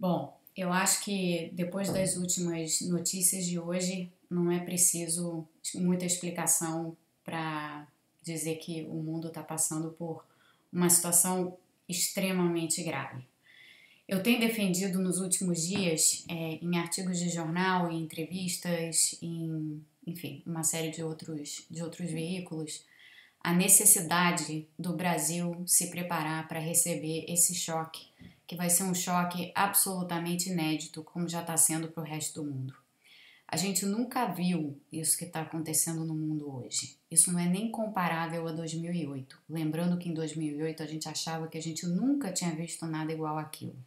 Bom, eu acho que depois das últimas notícias de hoje, não é preciso muita explicação para dizer que o mundo está passando por uma situação extremamente grave. Eu tenho defendido nos últimos dias, é, em artigos de jornal, em entrevistas, em, enfim, uma série de outros, de outros veículos, a necessidade do Brasil se preparar para receber esse choque que vai ser um choque absolutamente inédito, como já está sendo para o resto do mundo. A gente nunca viu isso que está acontecendo no mundo hoje. Isso não é nem comparável a 2008. Lembrando que em 2008 a gente achava que a gente nunca tinha visto nada igual àquilo.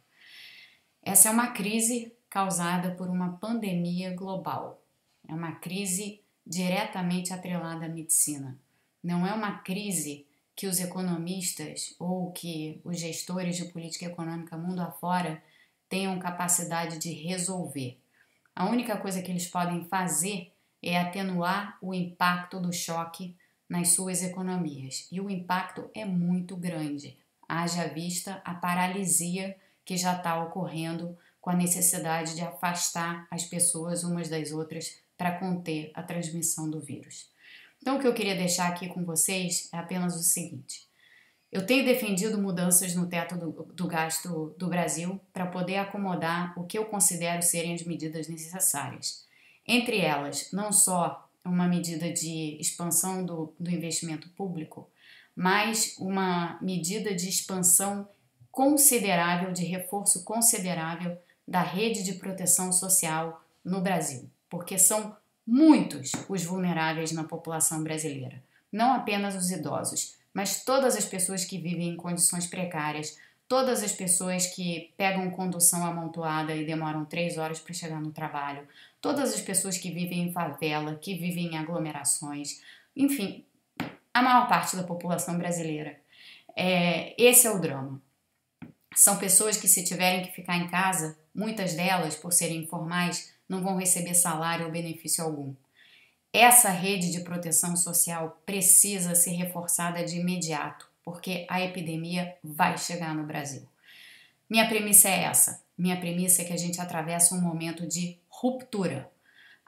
Essa é uma crise causada por uma pandemia global. É uma crise diretamente atrelada à medicina. Não é uma crise que os economistas ou que os gestores de política econômica mundo afora tenham capacidade de resolver. A única coisa que eles podem fazer é atenuar o impacto do choque nas suas economias. E o impacto é muito grande. Haja vista a paralisia que já está ocorrendo com a necessidade de afastar as pessoas umas das outras para conter a transmissão do vírus. Então, o que eu queria deixar aqui com vocês é apenas o seguinte: eu tenho defendido mudanças no teto do, do gasto do Brasil para poder acomodar o que eu considero serem as medidas necessárias. Entre elas, não só uma medida de expansão do, do investimento público, mas uma medida de expansão considerável, de reforço considerável da rede de proteção social no Brasil, porque são muitos os vulneráveis na população brasileira, não apenas os idosos, mas todas as pessoas que vivem em condições precárias, todas as pessoas que pegam condução amontoada e demoram três horas para chegar no trabalho, todas as pessoas que vivem em favela, que vivem em aglomerações, enfim, a maior parte da população brasileira. É, esse é o drama. São pessoas que, se tiverem que ficar em casa, muitas delas, por serem informais, não vão receber salário ou benefício algum. Essa rede de proteção social precisa ser reforçada de imediato, porque a epidemia vai chegar no Brasil. Minha premissa é essa. Minha premissa é que a gente atravessa um momento de ruptura.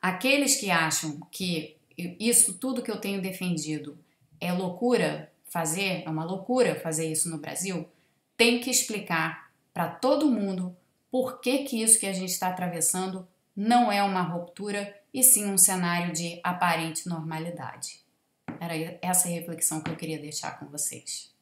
Aqueles que acham que isso tudo que eu tenho defendido é loucura fazer, é uma loucura fazer isso no Brasil, tem que explicar para todo mundo por que, que isso que a gente está atravessando não é uma ruptura e sim um cenário de aparente normalidade. Era essa reflexão que eu queria deixar com vocês.